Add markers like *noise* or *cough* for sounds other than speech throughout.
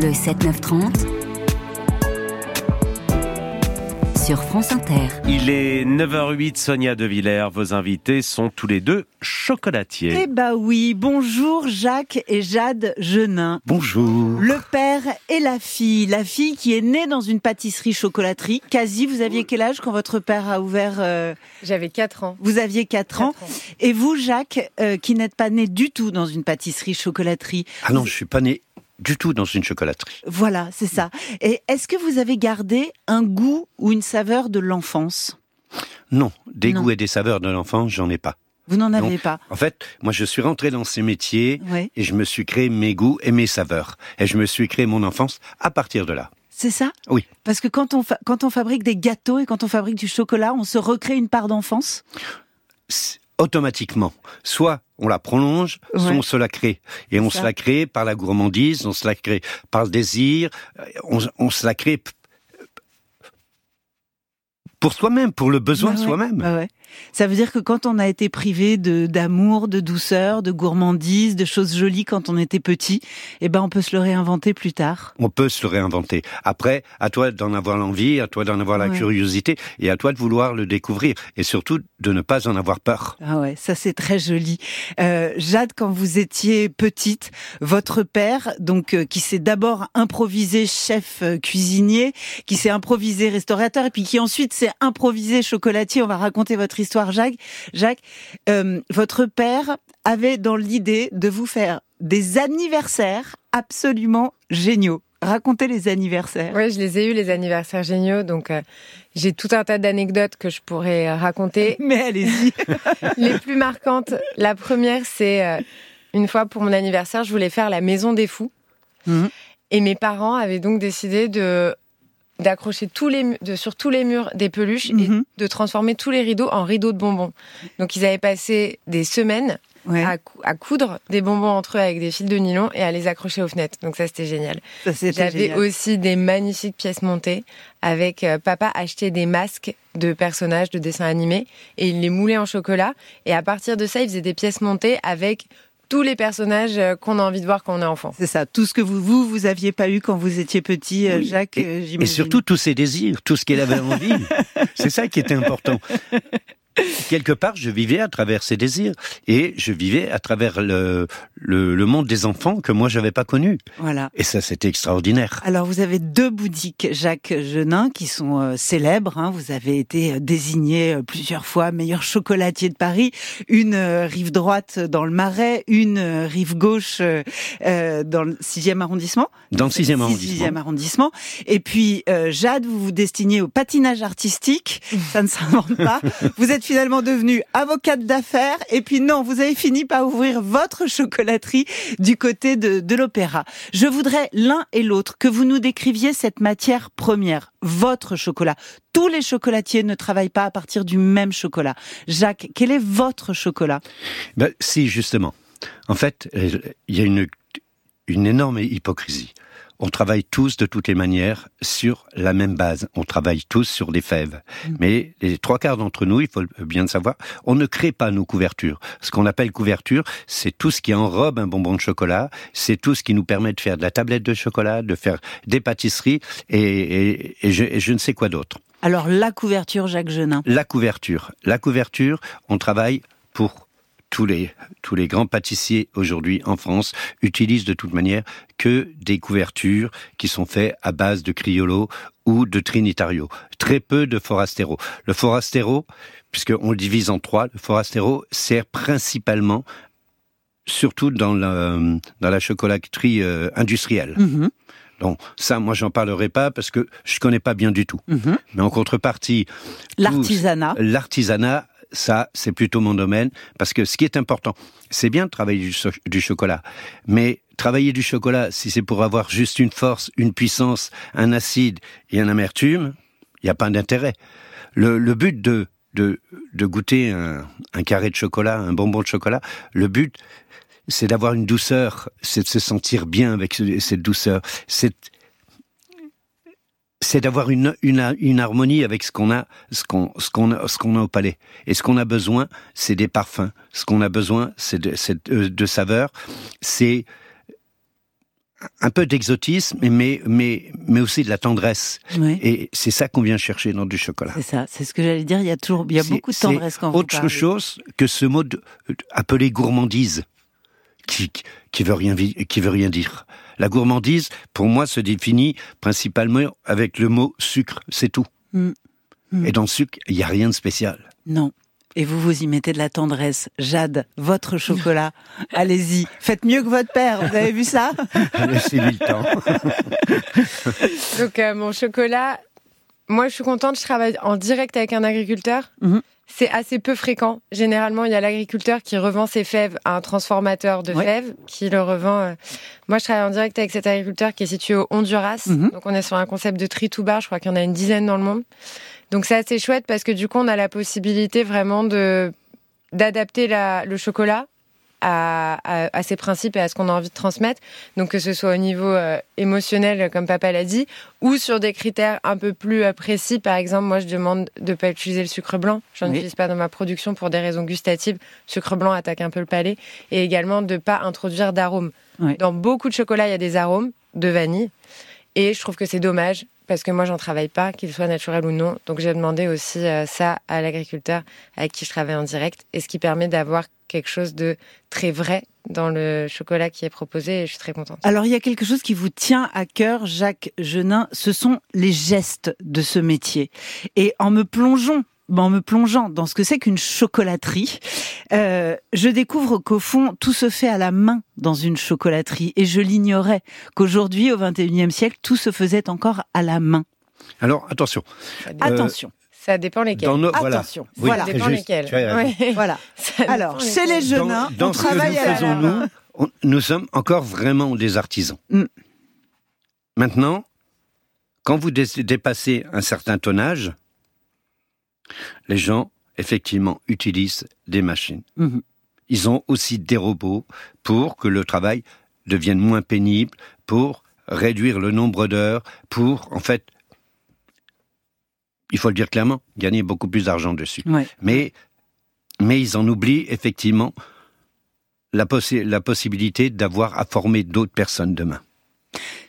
Le 7-9-30 sur France Inter. Il est 9h08, Sonia De Villers. Vos invités sont tous les deux chocolatiers. Eh bah oui, bonjour Jacques et Jade Genin. Bonjour. Le père et la fille. La fille qui est née dans une pâtisserie chocolaterie. Quasi, vous aviez quel âge quand votre père a ouvert euh, J'avais 4 ans. Vous aviez 4 ans. Quatre ans. Et vous, Jacques, euh, qui n'êtes pas né du tout dans une pâtisserie chocolaterie. Ah non, je suis pas né du tout dans une chocolaterie. Voilà, c'est ça. Et est-ce que vous avez gardé un goût ou une saveur de l'enfance? Non, des Non. goûts et des saveurs de l'enfance, j'en ai pas. Vous n'en avez pas En fait, moi, je suis rentré dans ces métiers et je me suis créé mes goûts et mes saveurs. Et je me suis créé mon enfance à partir de là. C'est ça? Oui. Parce que quand on, fa- quand on fabrique des gâteaux et quand on fabrique du chocolat, on se recrée une part d'enfance? Automatiquement. Soit on la prolonge, soit on se la crée. Et on Ça. se la crée par la gourmandise, on se la crée par le désir, euh, on, on se la crée pour soi-même, pour le besoin Ouais, de ouais. soi-même. Ouais. Ça veut dire que quand on a été privé de d'amour, de douceur, de gourmandise, de choses jolies quand on était petit, eh ben on peut se le réinventer plus tard. On peut se le réinventer. Après, à toi d'en avoir l'envie, à toi d'en avoir la Ouais. curiosité, et à toi de vouloir le découvrir, et surtout de ne pas en avoir peur. Ah ouais, ça c'est très joli. Euh, Jade, quand vous étiez petite, votre père, donc euh, qui s'est d'abord improvisé chef euh, cuisinier, qui s'est improvisé restaurateur, et puis qui ensuite s'est improvisé chocolatier. On va raconter votre histoire, Jacques. Jacques, euh, votre père avait dans l'idée de vous faire des anniversaires absolument géniaux. Racontez les anniversaires. Ouais, je les ai eus les anniversaires géniaux, donc euh, j'ai tout un tas d'anecdotes que je pourrais euh, raconter. *laughs* Mais allez-y. *laughs* les plus marquantes, la première, c'est euh, une fois pour mon anniversaire, je voulais faire la maison des fous, Mhm. et mes parents avaient donc décidé de d'accrocher tous les de, sur tous les murs des peluches Mhm. et de transformer tous les rideaux en rideaux de bonbons. Donc ils avaient passé des semaines Ouais, à, cou- à coudre des bonbons entre eux avec des fils de nylon et à les accrocher aux fenêtres. Donc ça c'était génial. J'avais aussi des magnifiques pièces montées avec euh, papa achetait des masques de personnages de dessins animés et il les moulait en chocolat et à partir de ça il faisait des pièces montées avec tous les personnages euh, qu'on a envie de voir quand on est enfant. C'est ça, tout ce que vous, vous, vous aviez pas eu quand vous étiez petit, euh, Oui. Jacques, euh, Et j'imagine. surtout tous ses désirs, tout ce qu'elle avait envie. *laughs* C'est ça qui était important. Quelque part, je vivais à travers ses désirs et je vivais à travers le, le, le monde des enfants que moi j'avais pas connu. Voilà. Et ça, c'était extraordinaire. Alors, vous avez deux boutiques, Jacques Genin, qui sont euh, célèbres. hein. Vous avez été euh, désigné euh, plusieurs fois meilleur chocolatier de Paris. Une euh, rive droite dans le Marais, une euh, rive gauche dans le 6e arrondissement. Dans le sixième arrondissement. Sixième arrondissement. Et puis, euh, Jade, vous vous destinez au patinage artistique. *laughs* Ça ne s'invente pas. Vous êtes finalement devenue avocate d'affaires. Et puis non, vous avez fini par ouvrir votre chocolaterie du côté de, l'opéra. Je voudrais l'un et l'autre que vous nous décriviez cette matière première, votre chocolat. Tous les chocolatiers ne travaillent pas à partir du même chocolat. Jacques, quel est votre chocolat? Ben, si, justement. En fait, euh, il y a une énorme hypocrisie. On travaille tous de toutes les manières sur la même base. On travaille tous sur des fèves. Mais les trois quarts d'entre nous, il faut bien le savoir, on ne crée pas nos couvertures. Ce qu'on appelle couverture, c'est tout ce qui enrobe un bonbon de chocolat, c'est tout ce qui nous permet de faire de la tablette de chocolat, de faire des pâtisseries et, et- et je, et je ne sais quoi d'autre. Alors, la couverture, Jacques Genin. La couverture. La couverture, on travaille pour tous les, tous les grands pâtissiers aujourd'hui en France utilisent de toute manière que des couvertures qui sont faites à base de Criollo ou de Trinitario. Très peu de Forastero. Le Forastero, puisqu'on le divise en trois, le Forastero sert principalement surtout dans la, dans la chocolaterie euh, industrielle. Donc ça, moi, j'en parlerai pas parce que je connais pas bien du tout. mhm. Mais en contrepartie, L'artisanat. L'artisanat, ça, c'est plutôt mon domaine, parce que ce qui est important, c'est bien de travailler du, chocolat, mais travailler du chocolat, si c'est pour avoir juste une force, une puissance, un acide et un amertume, il n'y a pas d'intérêt. Le, le but de, de, de goûter un, un carré de chocolat, un bonbon de chocolat, le but, c'est d'avoir une douceur, c'est de se sentir bien avec ce- cette douceur, c'est c'est d'avoir une, une, une harmonie avec ce qu'on a, ce qu'on, ce qu'on a, ce qu'on a au palais. Et ce qu'on a besoin, c'est des parfums. Ce qu'on a besoin, c'est de, c'est de, de saveurs. C'est un peu d'exotisme, mais, mais, mais aussi de la tendresse. Ouais. Et c'est ça qu'on vient chercher dans du chocolat. C'est ça, c'est ce que j'allais dire. Il y a toujours, il y a beaucoup de tendresse quand vous autre parlez. chose que ce mot de- appelé gourmandise, qui, qui veut rien, vi- qui veut rien dire. La gourmandise, pour moi, se définit principalement avec le mot sucre, c'est tout. Mm. Mm. Et dans le sucre, il n'y a rien de spécial. Non. Et vous, vous y mettez de la tendresse. Jade, votre chocolat, *laughs* allez-y. Faites mieux que votre père, vous avez vu ça *laughs* Laissez-lui le temps. *laughs* Donc euh, mon chocolat, moi je suis contente, je travaille en direct avec un agriculteur. Mhm. C'est assez peu fréquent. Généralement, il y a l'agriculteur qui revend ses fèves à un transformateur de Ouais. fèves qui le revend. euh. Moi, je travaille en direct avec cet agriculteur qui est situé au Honduras. Mhm. Donc, on est sur un concept de tri to bar. Je crois qu'il y en a une dizaine dans le monde. Donc, c'est assez chouette parce que du coup, on a la possibilité vraiment de d'adapter le chocolat à, à, à ses principes et à ce qu'on a envie de transmettre. Donc que ce soit au niveau euh, émotionnel, comme papa l'a dit, ou sur des critères un peu plus euh, précis. Par exemple, moi, je demande de pas utiliser le sucre blanc. Je Oui. n'utilise pas dans ma production pour des raisons gustatives. Le sucre blanc attaque un peu le palais. Et également de pas introduire d'arômes. Oui. Dans beaucoup de chocolats, il y a des arômes de vanille. Et je trouve que c'est dommage parce que moi, j'en travaille pas, qu'il soit naturel ou non. Donc, j'ai demandé aussi euh, ça à l'agriculteur avec qui je travaille en direct, et ce qui permet d'avoir quelque chose de très vrai dans le chocolat qui est proposé, et je suis très contente. Alors, il y a quelque chose qui vous tient à cœur, Jacques Genin, ce sont les gestes de ce métier. Et en me plongeant, en me plongeant dans ce que c'est qu'une chocolaterie, euh, je découvre qu'au fond, tout se fait à la main dans une chocolaterie. Et je l'ignorais qu'aujourd'hui, au XXIe siècle, tout se faisait encore à la main. Alors, attention. Dépend, Attention, ça dépend lesquels. Dans nos, voilà. attention. Oui, voilà. Ça dépend juste. lesquels. *laughs* Voilà. Ça Alors, chez les jeunes, Dans, dans on ce que travaille nous à faisons, nous, on- nous sommes encore vraiment des artisans. Mm. Maintenant, quand vous dé- dépassez un certain tonnage, les gens, effectivement, utilisent des machines. Mhm. Ils ont aussi des robots pour que le travail devienne moins pénible, pour réduire le nombre d'heures, pour, en fait, il faut le dire clairement, gagner beaucoup plus d'argent dessus. Ouais. Mais, mais ils en oublient effectivement la, possi- la possibilité d'avoir à former d'autres personnes demain.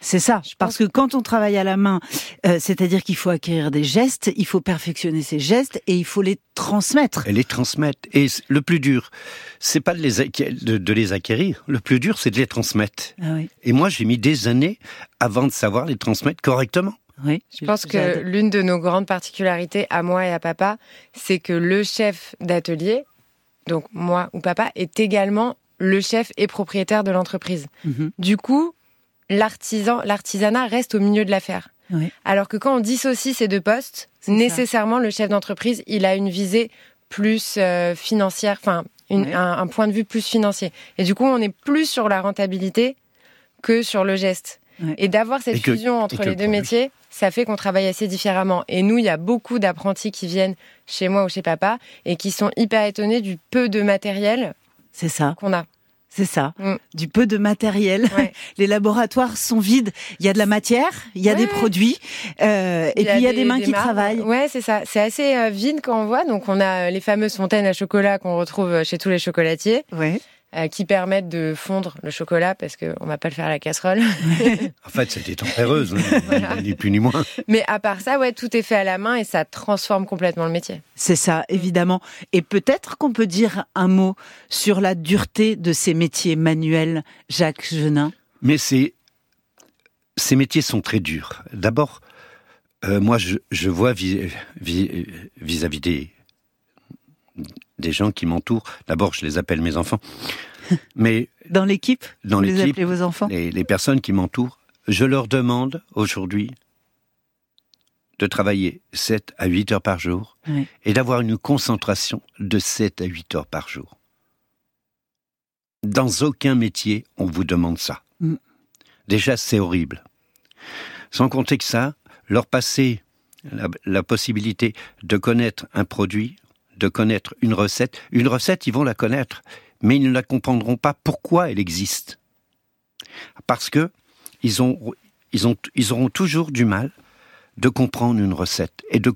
C'est ça, parce que quand on travaille à la main, euh, c'est-à-dire qu'il faut acquérir des gestes, il faut perfectionner ces gestes et il faut les transmettre. Et les transmettre. Et le plus dur, c'est pas de les, de, de les acquérir. Le plus dur, c'est de les transmettre. Ah oui, Et moi, j'ai mis des années avant de savoir les transmettre correctement. Oui. Je pense que l'une de nos grandes particularités à moi et à papa, c'est que le chef d'atelier, donc moi ou papa, est également le chef et propriétaire de l'entreprise. Mhm. Du coup, l'artisan, l'artisanat reste au milieu de l'affaire. Oui. Alors que quand on dissocie ces deux postes, ça. nécessairement le chef d'entreprise, il a une visée plus euh, financière, enfin un, un point de vue plus financier. Et du coup, on est plus sur la rentabilité que sur le geste. Et d'avoir cette Et que- fusion entre les le deux produit. métiers, ça fait qu'on travaille assez différemment. Et nous, il y a beaucoup d'apprentis qui viennent chez moi ou chez papa et qui sont hyper étonnés du peu de matériel C'est ça, qu'on a. c'est ça. Mm. Du peu de matériel. Ouais. *laughs* Les laboratoires sont vides. Il y a de la matière, il y a Ouais. des produits, euh, et puis il y a des, mains qui travaillent. Ouais, c'est ça. C'est assez euh, vide quand on voit. Donc, on a euh, les fameuses fontaines à chocolat qu'on retrouve chez tous les chocolatiers, Ouais. Euh, qui permettent de fondre le chocolat parce qu'on va pas le faire à la casserole. *laughs* En fait, c'était tempéreuse, hein, *laughs* ni plus ni moins. Mais à part ça, ouais, tout est fait à la main et ça transforme complètement le métier. C'est ça, évidemment. Et peut-être qu'on peut dire un mot sur la dureté de ces métiers manuels, Jacques Genin. Mais c'est, ces métiers sont très durs. D'abord, euh, moi, je, je vois vis- vis- vis-à-vis des, des gens qui m'entourent. D'abord, je les appelle mes enfants. *laughs* Mais Dans l'équipe, dans vous les l'équipe, appelez vos enfants les, les personnes qui m'entourent, je leur demande aujourd'hui de travailler 7 à 8 heures par jour Oui. et d'avoir une concentration de 7 à 8 heures par jour. Dans aucun métier, on vous demande ça. Mm. Déjà, c'est horrible. Sans compter que ça, leur passer la, la possibilité de connaître un produit, de connaître une recette. Une recette, ils vont la connaître, mais ils ne la comprendront pas pourquoi elle existe. Parce que ils ont, ils ont, ils auront toujours du mal de comprendre une recette. Et, de,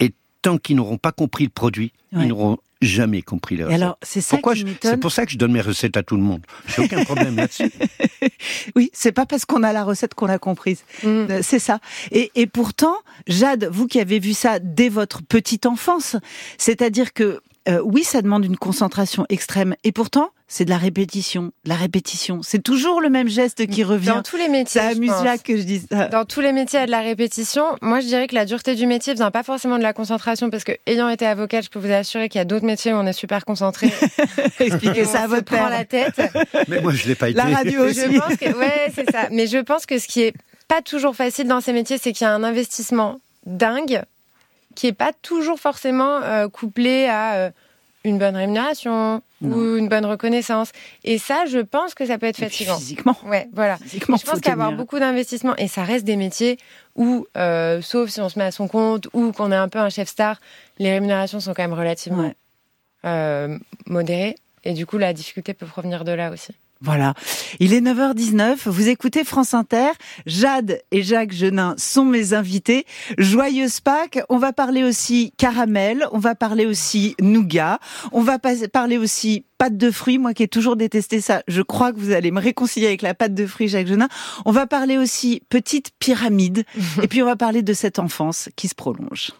et tant qu'ils n'auront pas compris le produit, Ouais. ils n'auront jamais compris les Et recettes. alors, c'est ça Pourquoi qui. C'est pour ça que je donne mes recettes à tout le monde. J'ai aucun problème là-dessus. *laughs* Oui, c'est pas parce qu'on a la recette qu'on l'a comprise. Mm. Euh, C'est ça. Et, et pourtant, Jade, vous qui avez vu ça dès votre petite enfance, c'est-à-dire que euh, oui, ça demande une concentration extrême, et pourtant, c'est de la répétition, de la répétition. C'est toujours le même geste qui revient. Dans tous les métiers. Ça je amuse pense. Jacques que je dise ça. Dans tous les métiers, il y a de la répétition. Moi, je dirais que la dureté du métier vient pas forcément de la concentration, parce que ayant été avocate, je peux vous assurer qu'il y a d'autres métiers où on est super concentré. *laughs* Expliquez ça à votre prend père. la tête. Mais moi, je l'ai pas été. La radio aussi. Je pense que, ouais, c'est ça. Mais je pense que ce qui est pas toujours facile dans ces métiers, c'est qu'il y a un investissement dingue qui est pas toujours forcément euh, couplé à euh, une bonne rémunération ou une bonne reconnaissance. Et ça, je pense que ça peut être fatigant. Physiquement. Ouais, voilà. Physiquement, je pense qu'avoir beaucoup d'investissement, et ça reste des métiers où, euh, sauf si on se met à son compte ou qu'on est un peu un chef star, les rémunérations sont quand même relativement Ouais. euh, modérées. Et du coup, la difficulté peut provenir de là aussi. Voilà. Il est 9h19. Vous écoutez France Inter. Jade et Jacques Genin sont mes invités. Joyeuse Pâques. On va parler aussi caramel. On va parler aussi nougat. On va parler aussi pâte de fruits. Moi qui ai toujours détesté ça, je crois que vous allez me réconcilier avec la pâte de fruits, Jacques Genin. On va parler aussi petite pyramide. *laughs* et puis on va parler de cette enfance qui se prolonge.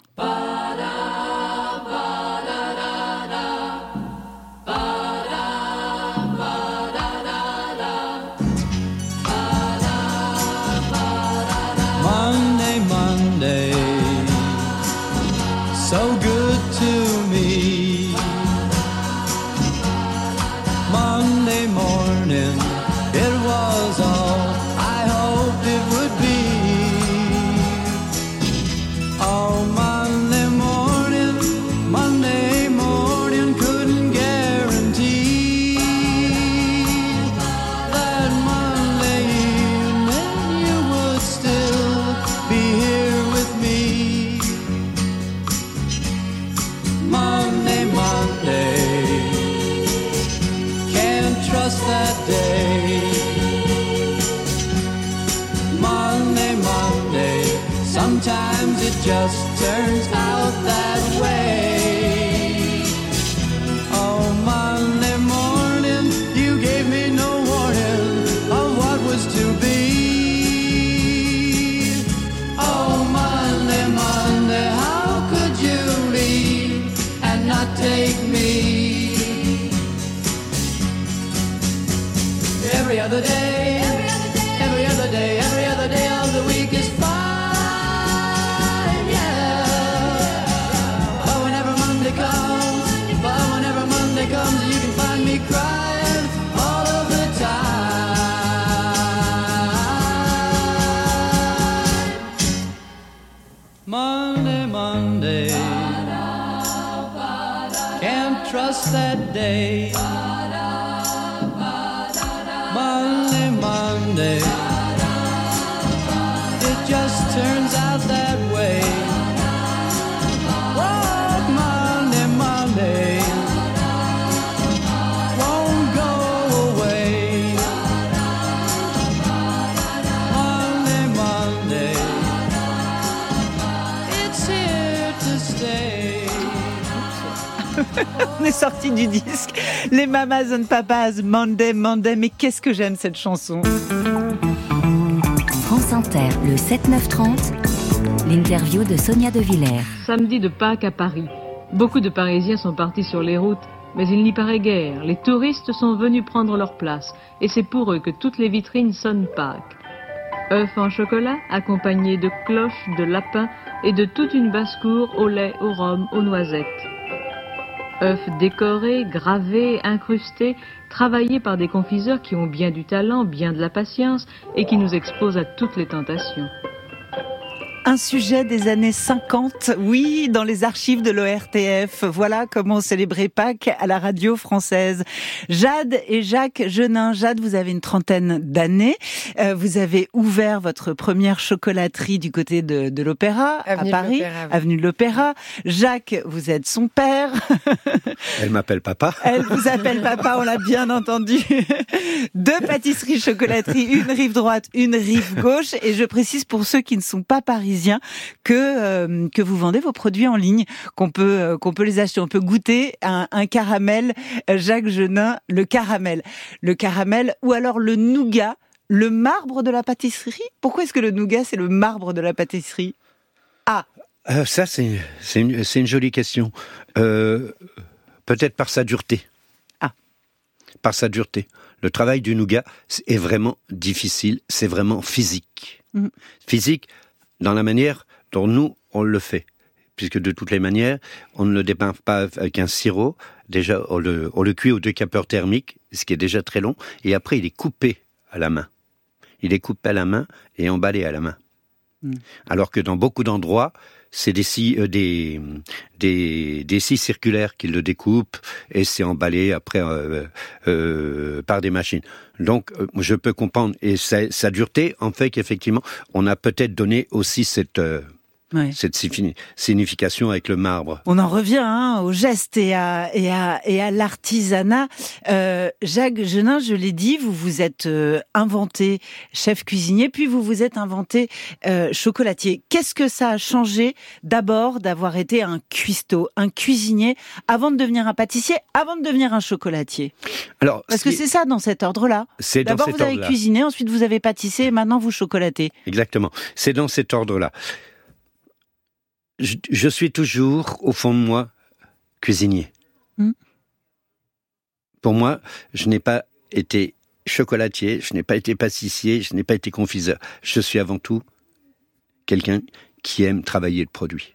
So good just turns out that that day. On est sorti du disque. Les Mamas and Papas, Monday, Monday. Mais qu'est-ce que j'aime cette chanson. France Inter, le 7-9-30, l'interview de Sonia De Villers. Samedi de Pâques à Paris. Beaucoup de Parisiens sont partis sur les routes, mais il n'y paraît guère. Les touristes sont venus prendre leur place, et c'est pour eux que toutes les vitrines sonnent Pâques. œufs en chocolat, accompagnés de cloches, de lapins et de toute une basse-cour au lait, au rhum, aux noisettes. Œufs décorés, gravés, incrustés, travaillés par des confiseurs qui ont bien du talent, bien de la patience et qui nous exposent à toutes les tentations. Un sujet des années 50, oui, dans les archives de l'ORTF. Voilà comment on célébrait Pâques à la radio française. Jade et Jacques Genin. Jade, vous avez une trentaine d'années. Euh, vous avez ouvert votre première chocolaterie du côté de, de l'Opéra, à Paris, avenue de l'Opéra. Jacques, vous êtes son père. *laughs* Elle m'appelle papa. Elle vous appelle papa, on l'a bien entendu. Deux pâtisseries chocolateries, une rive droite, une rive gauche. Et je précise pour ceux qui ne sont pas parisiens, Parisien que euh, que vous vendez vos produits en ligne, qu'on peut euh, qu'on peut les acheter, on peut goûter un, un caramel Jacques Genin, le caramel, le caramel ou alors le nougat, le marbre de la pâtisserie. Pourquoi est-ce que le nougat c'est le marbre de la pâtisserie? Euh, ça, c'est c'est une, jolie question. Peut-être par sa dureté. Ah. Par sa dureté. Le travail du nougat est vraiment difficile, c'est vraiment physique. Mhm. Physique dans la manière dont nous, on le fait. Puisque de toutes les manières, on ne le dépeint pas avec un sirop. Déjà, on le, on le cuit au décapeur thermique, ce qui est déjà très long. Et après, il est coupé à la main. Il est coupé à la main et emballé à la main. Mhm. Alors que dans beaucoup d'endroits, c'est des scies, euh, des, des, des circulaires qui le découpent et c'est emballé après euh, euh, par des machines. Donc, euh, je peux comprendre. Et sa, sa dureté en fait qu'effectivement, on a peut-être donné aussi cette, euh, Ouais. cette signi- signification avec le marbre. On en revient hein, au geste et à, et à, et à l'artisanat. Euh, Jacques Genin, je l'ai dit, vous vous êtes euh, inventé chef cuisinier, puis vous vous êtes inventé euh, chocolatier. Qu'est-ce que ça a changé d'abord d'avoir été un cuistot, un cuisinier, avant de devenir un pâtissier, avant de devenir un chocolatier? Alors, Parce ce que c'est ça dans cet ordre-là. D'abord vous avez cuisiné, ensuite vous avez pâtissé, et maintenant vous chocolatez. Exactement. C'est dans cet ordre-là. Je, je suis toujours, au fond de moi, cuisinier. Hmm. Pour moi, je n'ai pas été chocolatier, je n'ai pas été pâtissier, je n'ai pas été confiseur. Je suis avant tout quelqu'un qui aime travailler le produit.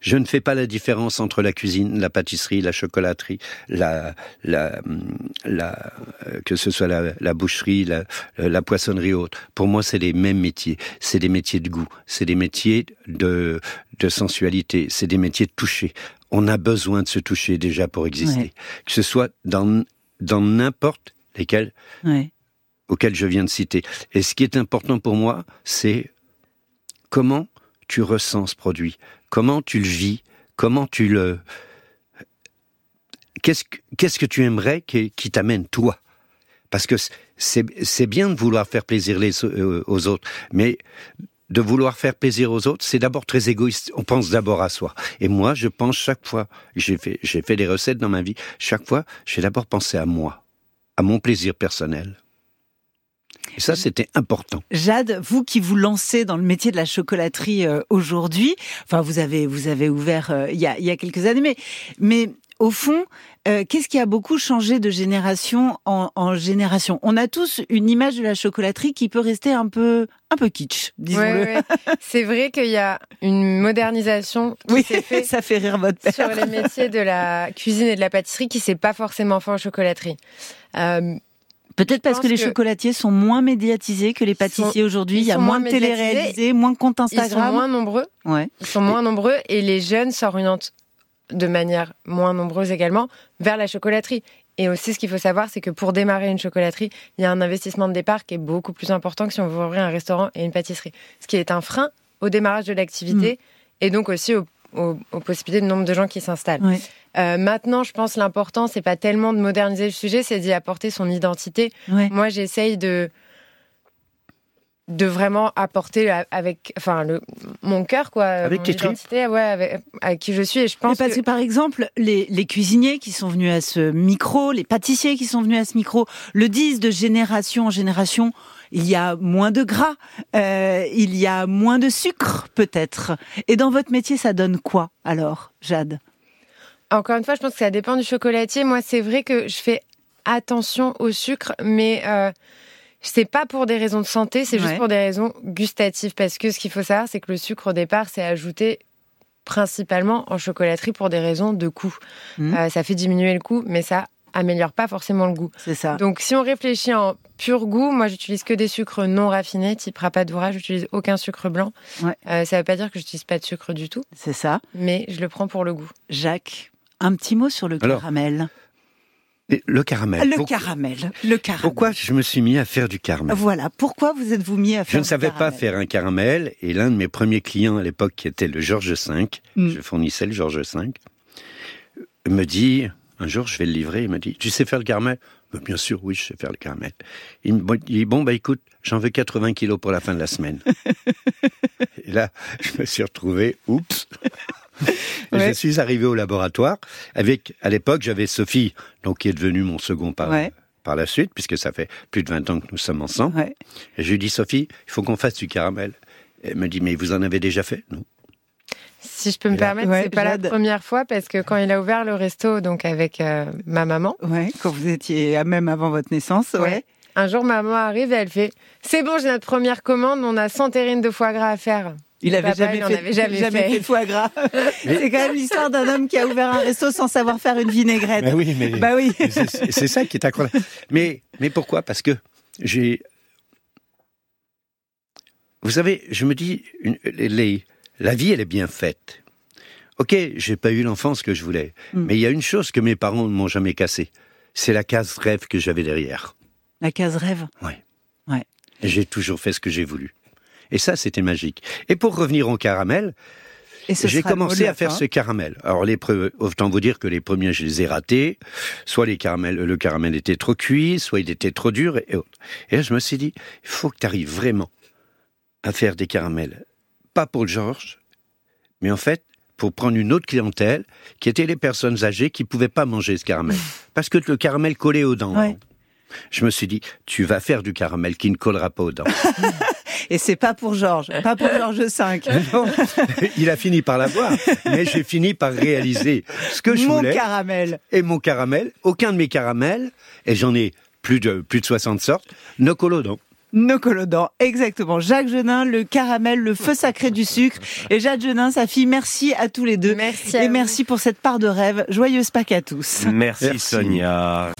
Je ne fais pas la différence entre la cuisine, la pâtisserie, la chocolaterie, la, la, hum, la, euh, que ce soit la, la boucherie, la, euh, la poissonnerie ou autre. Pour moi, c'est les mêmes métiers. C'est des métiers de goût. C'est des métiers de, de sensualité. C'est des métiers de toucher. On a besoin de se toucher déjà pour exister. Ouais. Que ce soit dans, dans n'importe lesquels Ouais. auxquels je viens de citer. Et ce qui est important pour moi, c'est comment tu ressens ce produit, comment tu le vis, comment tu le... Qu'est-ce que, tu aimerais qui, t'amène toi? Parce que c'est, c'est bien de vouloir faire plaisir les, euh, aux autres, mais de vouloir faire plaisir aux autres, c'est d'abord très égoïste. On pense d'abord à soi. Et moi, je pense chaque fois, j'ai fait, j'ai fait des recettes dans ma vie, chaque fois, j'ai d'abord pensé à moi, à mon plaisir personnel. Et ça, c'était important. Jade, vous qui vous lancez dans le métier de la chocolaterie euh, aujourd'hui, enfin vous avez vous avez ouvert euh, il y, a, il y a quelques années, mais mais au fond, euh, qu'est-ce qui a beaucoup changé de génération en, en génération? On a tous une image de la chocolaterie qui peut rester un peu un peu kitsch, disons-le. Ouais, ouais. C'est vrai qu'il y a une modernisation qui Oui, faite ça fait rire votre père. sur les métiers de la cuisine et de la pâtisserie qui s'est pas forcément fait en chocolaterie. Euh, Peut-être parce que les chocolatiers sont moins médiatisés que les pâtissiers aujourd'hui. Il y a moins de télé réalisées, moins de comptes ils sont Instagram. moins nombreux. Ouais. Ils sont moins nombreux et les jeunes s'orientent de manière moins nombreuse également vers la chocolaterie. Et aussi, ce qu'il faut savoir, c'est que pour démarrer une chocolaterie, il y a un investissement de départ qui est beaucoup plus important que si on veut ouvrir un restaurant et une pâtisserie. Ce qui est un frein au démarrage de l'activité Mm. et donc aussi au- au- aux possibilités de nombre de gens qui s'installent. Ouais. Euh, maintenant, je pense l'important, c'est pas tellement de moderniser le sujet, c'est d'y apporter son identité. Ouais. Moi, j'essaye de de vraiment apporter avec enfin le mon cœur quoi Avec mon identité ouais avec, avec qui je suis et je Mais pense parce que, que, par exemple, les, les cuisiniers qui sont venus à ce micro, les pâtissiers qui sont venus à ce micro, le disent de génération en génération. Il y a moins de gras, euh, il y a moins de sucre peut-être. Et dans votre métier, ça donne quoi alors, Jade? Encore une fois je pense que ça dépend du chocolatier moi c'est vrai que je fais attention au sucre mais euh, c'est pas pour des raisons de santé c'est juste Ouais. pour des raisons gustatives parce que ce qu'il faut savoir c'est que le sucre au départ c'est ajouté principalement en chocolaterie pour des raisons de coût Mhm. Euh, ça fait diminuer le coût mais ça améliore pas forcément le goût C'est ça. Donc, si on réfléchit en pur goût, moi, j'utilise que des sucres non raffinés, type rapadura. J'utilise aucun sucre blanc. Ouais. Euh, ça veut pas dire que j'utilise pas de sucre du tout, C'est ça. mais je le prends pour le goût. Jacques, un petit mot sur le Alors, caramel. Le caramel. Le Pour- caramel. Le caramel. Pourquoi je me suis mis à faire du caramel Voilà. Pourquoi vous êtes-vous mis à faire Je ne savais pas faire un caramel et l'un de mes premiers clients à l'époque, qui était le Georges V, Mm. je fournissais le Georges V, me dit, un jour je vais le livrer, il me dit, tu sais faire le caramel? Ben, Bien sûr, oui, je sais faire le caramel. Il me dit, bon, bah écoute, j'en veux 80 kilos pour la fin de la semaine. *laughs* Et là, je me suis retrouvé, oups. Ouais. Je suis arrivé au laboratoire avec, à l'époque, j'avais Sophie, donc qui est devenue mon second par, Ouais. par la suite, puisque ça fait plus de 20 ans que nous sommes ensemble. Ouais. Et je lui dis, Sophie, il faut qu'on fasse du caramel. Elle me dit, mais vous en avez déjà fait? Non. Si je peux me là- permettre, Ouais, c'est pas la première fois parce que quand il a ouvert le resto, donc avec euh, ma maman, Ouais, quand vous étiez, ah, même avant votre naissance, ouais. Ouais. un jour ma maman arrive et elle fait C'est bon, j'ai notre première commande, on a 100 terrines de foie gras à faire. Il avait Papa, jamais fait, avait jamais fait. foie gras. *laughs* *laughs* C'est quand même l'histoire d'un homme qui a ouvert un resto sans savoir faire une vinaigrette. Mais oui, mais Bah oui. c'est ça qui est incroyable. Mais, mais pourquoi? Parce que j'ai. Vous savez, je me dis, une- les- les- la vie, elle est bien faite. Ok, j'ai pas eu l'enfance que je voulais, Mm. mais il y a une chose que mes parents ne m'ont jamais cassée. C'est la case rêve que j'avais derrière. La case rêve? Et j'ai toujours fait ce que j'ai voulu. Et ça, c'était magique. Et pour revenir au caramel, j'ai commencé à faire ce caramel. Alors, les pre- autant vous dire que les premiers, je les ai ratés. Soit les caramels, le caramel était trop cuit, soit il était trop dur et autres. Et là, je me suis dit, il faut que tu arrives vraiment à faire des caramels. Pas pour le Georges, mais en fait, pour prendre une autre clientèle, qui étaient les personnes âgées qui pouvaient pas manger ce caramel. *laughs* Parce que le caramel collait aux dents. Ouais. Je me suis dit, tu vas faire du caramel qui ne collera pas aux dents. *laughs* Et c'est pas pour Georges, pas pour Georges V. *laughs* Non, il a fini par l'avoir, mais j'ai fini par réaliser ce que je Mon voulais. caramel. Et mon caramel, aucun de mes caramels, et j'en ai plus de, plus de 60 sortes, ne dents. Nos collodants, exactement. Jacques Genin, le caramel, le feu sacré du sucre. Et Jacques Genin, sa fille, merci à tous les deux. Merci Et vous. merci pour cette part de rêve. Joyeuse Pâques à tous. Merci, Merci. Sonia.